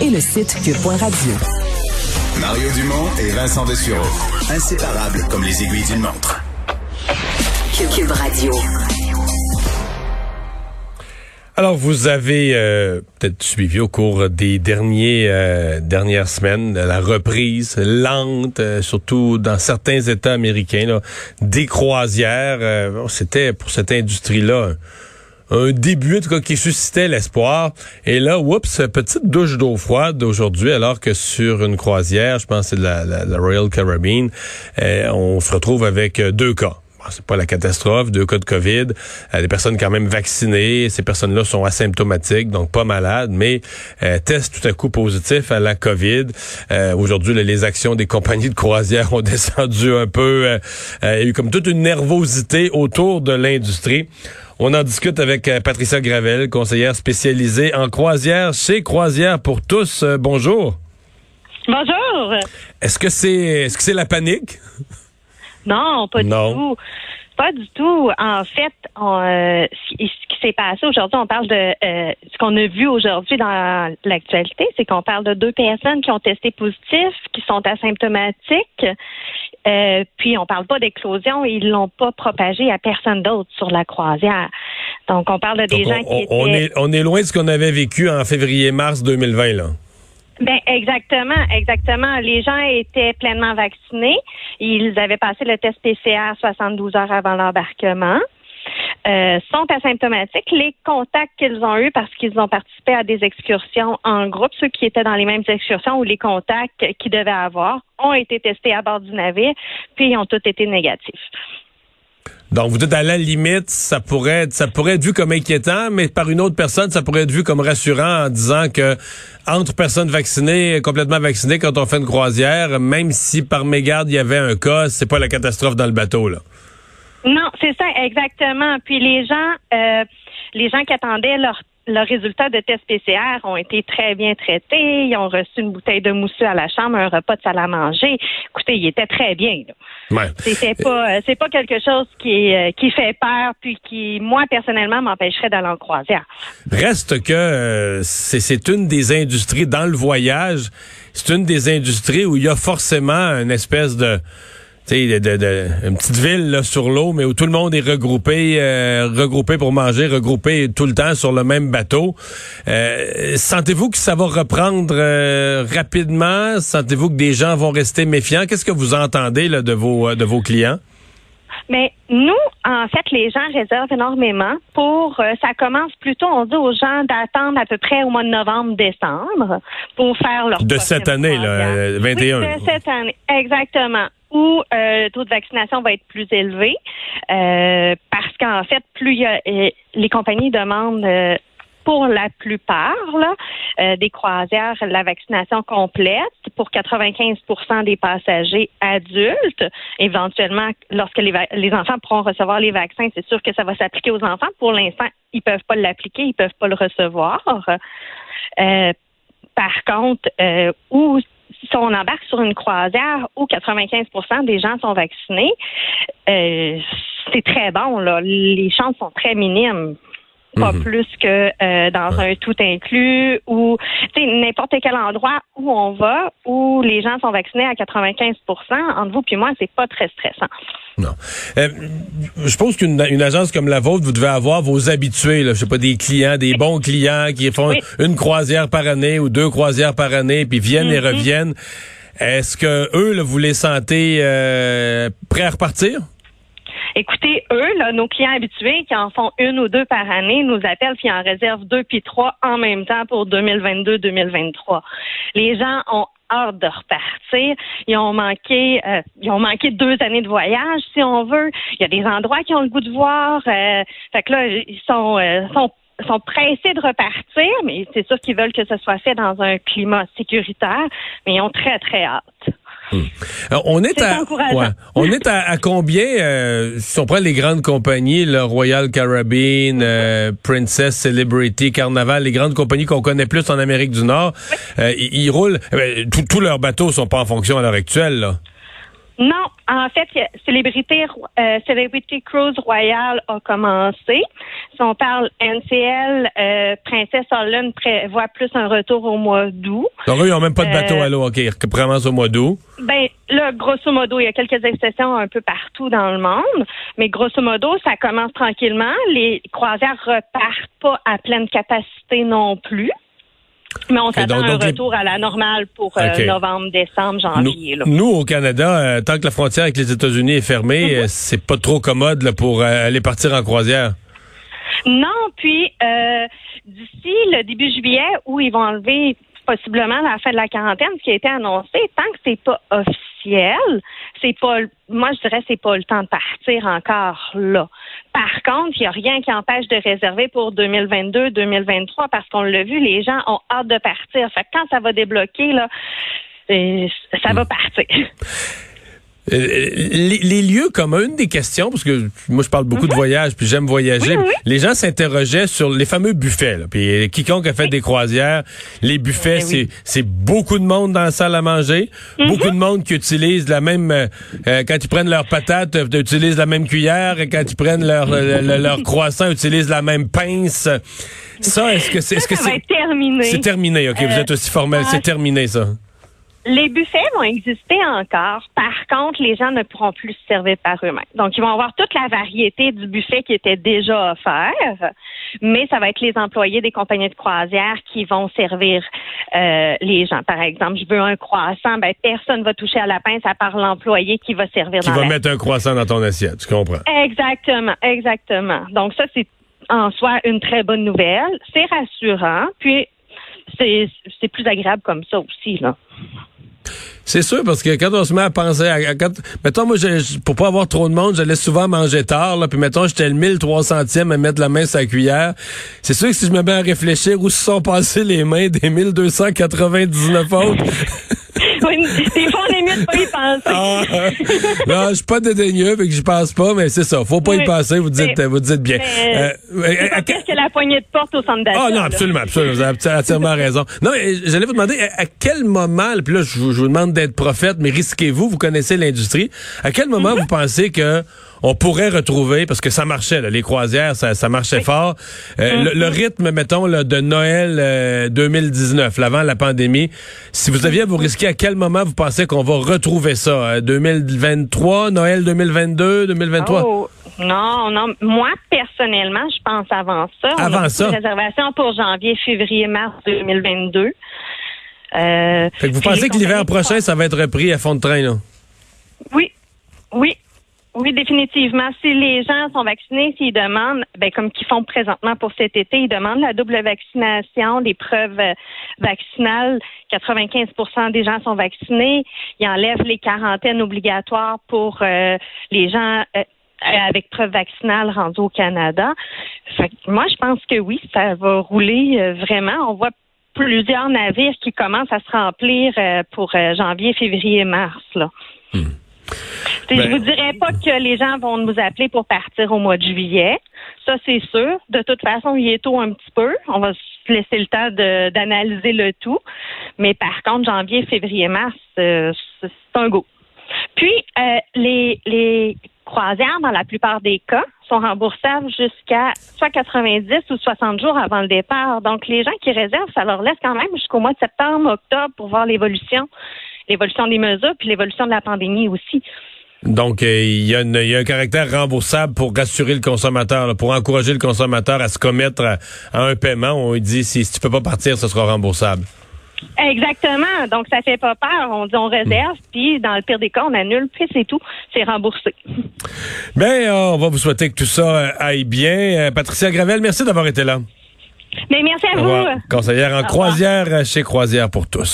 et le site cube.radio. Mario Dumont et Vincent Dessureau. Inséparables comme les aiguilles d'une montre. Cube Radio. Alors, vous avez euh, peut-être suivi au cours des derniers euh, dernières semaines la reprise lente, euh, surtout dans certains États américains, là, des croisières. C'était pour cette industrie-là un, début, en tout cas, qui suscitait l'espoir. Et là, oups, petite douche d'eau froide aujourd'hui, alors que sur une croisière, je pense que c'est la, la, Royal Caribbean, on se retrouve avec deux cas c'est pas la catastrophe, deux cas de COVID, euh, des personnes quand même vaccinées, ces personnes-là sont asymptomatiques, donc pas malades, mais euh, testent tout à coup positif à la COVID. Euh, aujourd'hui, les actions des compagnies de croisière ont descendu un peu. il y a eu comme toute une nervosité autour de l'industrie. On en discute avec Patricia Gravel, conseillère spécialisée en croisière chez Croisière pour tous. bonjour. Bonjour. Est-ce que c'est est-ce que c'est la panique? Non, pas du tout. Pas du tout. En fait, euh, ce qui s'est passé aujourd'hui, on parle de euh, ce qu'on a vu aujourd'hui dans l'actualité, c'est qu'on parle de deux personnes qui ont testé positif, qui sont asymptomatiques. Euh, puis on parle pas d'éclosion, ils l'ont pas propagé à personne d'autre sur la croisière. Donc on parle de des gens qui on est on est loin de ce qu'on avait vécu en février-mars 2020 là. Ben exactement, exactement. Les gens étaient pleinement vaccinés. Ils avaient passé le test PCR 72 heures avant l'embarquement. Euh, sont asymptomatiques. Les contacts qu'ils ont eus parce qu'ils ont participé à des excursions en groupe, ceux qui étaient dans les mêmes excursions ou les contacts qu'ils devaient avoir, ont été testés à bord du navire, puis ils ont tous été négatifs. Donc, vous dites à la limite, ça pourrait être, ça pourrait être vu comme inquiétant, mais par une autre personne, ça pourrait être vu comme rassurant en disant que entre personnes vaccinées, complètement vaccinées, quand on fait une croisière, même si par mégarde il y avait un cas, c'est pas la catastrophe dans le bateau, là. Non, c'est ça, exactement. Puis les gens, euh, les gens qui attendaient leur leurs résultats de test PCR ont été très bien traités. Ils ont reçu une bouteille de mousseux à la chambre, un repas de salle à manger. Écoutez, ils étaient très bien. Ouais. C'était pas, euh, c'est pas quelque chose qui euh, qui fait peur puis qui, moi personnellement, m'empêcherait d'aller en croisière. Reste que euh, c'est c'est une des industries dans le voyage. C'est une des industries où il y a forcément une espèce de de, de, une petite ville là, sur l'eau, mais où tout le monde est regroupé, euh, regroupé pour manger, regroupé tout le temps sur le même bateau. Euh, sentez-vous que ça va reprendre euh, rapidement? Sentez-vous que des gens vont rester méfiants? Qu'est-ce que vous entendez là, de vos de vos clients? Mais nous, en fait, les gens réservent énormément pour. ça commence plutôt, on dit aux gens d'attendre à peu près au mois de novembre, décembre pour faire leur. De cette année, là, 21. de cette année, exactement où euh, le taux de vaccination va être plus élevé euh, parce qu'en fait, plus y a, euh, les compagnies demandent pour la plupart là, des croisières la vaccination complète pour 95% des passagers adultes. Éventuellement, lorsque les, les, enfants pourront recevoir les vaccins, c'est sûr que ça va s'appliquer aux enfants. Pour l'instant, ils peuvent pas l'appliquer, ils peuvent pas le recevoir. par contre, où si on embarque sur une croisière où 95% des gens sont vaccinés, euh, c'est très bon. Là. Les chances sont très minimes pas mhm. plus que euh, dans un tout inclus ou n'importe quel endroit où on va où les gens sont vaccinés à 95% entre vous puis moi c'est pas très stressant. Non. Euh, je pense qu'une agence comme la vôtre, vous devez avoir vos habitués, là, je sais pas, des clients, des bons clients qui font une croisière par année ou deux croisières par année, puis viennent et mhm. reviennent. Est-ce que eux, là, vous les sentez euh, prêts à repartir? Écoutez, eux, là, nos clients habitués qui en font une ou deux par année nous appellent puis en réservent deux puis trois en même temps pour 2022-2023. Les gens ont hâte de repartir. Ils ont manqué, euh, ils ont manqué deux années de voyage, si on veut. Il y a des endroits qui ont le goût de voir. Euh, fait que là, ils sont, euh, sont sont pressés de repartir, mais c'est sûr qu'ils veulent que ce soit fait dans un climat sécuritaire, mais ils ont très, très hâte. Hmm. on est, à, on est à, combien euh, si on prend les grandes compagnies, le Royal Caribbean, euh, Princess, Celebrity, Carnaval, les grandes compagnies qu'on connaît plus en Amérique du Nord, euh, ils, roulent. Eh ben, tous leurs bateaux sont pas en fonction à l'heure actuelle. Là. Non, en fait, Célébrité, euh, Celebrity Cruise Royale a commencé. Si on parle NCL, euh, Princesse Holland prévoit plus un retour au mois d'août. Donc, eux, ils n'ont même pas de bateau Euh, à l'eau, OK, ils commencent au mois d'août. Ben, là, grosso modo, il y a quelques exceptions un peu partout dans le monde, mais grosso modo, ça commence tranquillement. Les croisières repartent pas à pleine capacité non plus. Mais on s'attend à un les- retour à la normale pour euh, novembre, décembre, Nous, janvier. là. nous, au Canada, euh, tant que la frontière avec les États-Unis est fermée, Mhm. euh, c'est pas trop commode là, pour aller partir en croisière. Non, puis euh, d'ici le début juillet, où ils vont enlever possiblement la fin de la quarantaine, ce qui a été annoncé, tant que c'est pas officiel, c'est pas, moi je dirais c'est pas le temps de partir encore là. Par contre, il n'y a rien qui empêche de réserver pour 2022, 2023 parce qu'on l'a vu, les gens ont hâte de partir. Fait que quand ça va débloquer là, euh, ça va partir. Euh, les, les lieux communs, une des questions, parce que moi je parle beaucoup de voyages, puis j'aime voyager. Mhm. Oui, oui. Les gens s'interrogeaient sur les fameux buffets. Là. Puis euh, quiconque a fait des croisières, les buffets, Eh c'est c'est beaucoup de monde dans la salle à manger, Mhm. beaucoup de monde qui utilise la même euh, euh, quand ils prennent leurs patates, euh, utilisent la même cuillère, et quand ils prennent leur le- leur croissant, utilisent la même pince. Ça, est-ce que c'est que c'est terminé. c'est terminé Ok, vous êtes aussi formel, ah, c'est terminé ça. Les buffets vont exister encore. Par contre, les gens ne pourront plus se servir par eux-mêmes. Donc, ils vont avoir toute la variété du buffet qui était déjà offert, mais ça va être les employés des compagnies de croisière qui vont servir euh, les gens. Par exemple, je veux un croissant, ben personne va toucher à la pince à part l'employé qui va servir Qui dans va la mettre un croissant dans ton assiette, tu comprends? Exactement, exactement. Donc ça, c'est en soi une très bonne nouvelle. C'est rassurant, puis c'est c'est plus agréable comme ça aussi, là. C'est sûr, parce que quand on se met à penser à, quand, mettons, moi, je, je- pour pas avoir trop de monde, j'allais souvent manger tard, là, puis mettons, j'étais le 1300e à mettre la main sur la cuillère. C'est sûr que si je me mets à réfléchir où se sont passées les mains des 1299 autres, Oui, des fois, on est mieux de pas y penser. ah, non, je suis pas dédaigneux, fait que j'y pense pas, mais c'est ça, faut pas y penser, vous dites, Mais- vous dites bien. Euh, pas à- pire que la poignée de porte au centre d'achat. Ah non, là. absolument, absolument. Vous avez entièrement raison. Non, mais j'allais vous demander à, à quel moment, puis là, je vous, je vous demande d'être prophète, mais risquez-vous, vous connaissez l'industrie. À quel moment Mhm. vous pensez que on pourrait retrouver, parce que ça marchait, là, les croisières, ça, ça marchait fort, euh, le, Mhm. le rythme, mettons, là, de Noël euh, 2019, l'avant la pandémie, si vous aviez à vous risquer, à quel moment vous pensez qu'on va retrouver ça? Euh, 2023, Noël 2022, 2023? Oh, non, non. Moi, personnellement, je pense avant ça. On a Avant ça? de réservations pour janvier, février, mars 2022. Euh, Fait que vous pensez que l'hiver prochain, ça va être repris à fond de train, là? Oui, oui. Oui, définitivement. Si les gens sont vaccinés, s'ils demandent, ben, comme qu'ils font présentement pour cet été, ils demandent la double vaccination, les preuves euh, vaccinales. 95% des gens sont vaccinés. Ils enlèvent les quarantaines obligatoires pour euh, les gens euh, avec preuve vaccinale rendus au Canada. Fait que moi, je pense que oui, ça va rouler vraiment. On voit plusieurs navires qui commencent à se remplir pour janvier, février, mars. Là. T'sais, Ben- je vous dirais pas que les gens vont nous appeler pour partir au mois de juillet. Ça, c'est sûr. De toute façon, il est tôt un petit peu. On va se laisser le temps d'analyser le tout. Mais par contre, janvier, février, mars, euh, c'est c'est un go. Puis, euh, les, les croisières, dans la plupart des cas, sont remboursables jusqu'à soit 90 ou 60 jours avant le départ. Donc, les gens qui réservent, ça leur laisse quand même jusqu'au mois de septembre, octobre pour voir l'évolution, l'évolution des mesures, puis l'évolution de la pandémie aussi. Donc, euh, il y, a une- il y a un caractère remboursable pour rassurer le consommateur, là, pour encourager le consommateur à se commettre à, à un paiement. On lui dit, si, si tu peux pas partir, ce sera remboursable. Exactement. Donc, ça fait pas peur. On dit on réserve, puis dans le pire des cas, on annule, puis c'est tout. C'est remboursé. Ben, euh, on va vous souhaiter que tout ça euh, aille bien. Patricia Gravel, merci d'avoir été là. Mais merci à vous. Conseillère en croisière chez Croisière pour tous.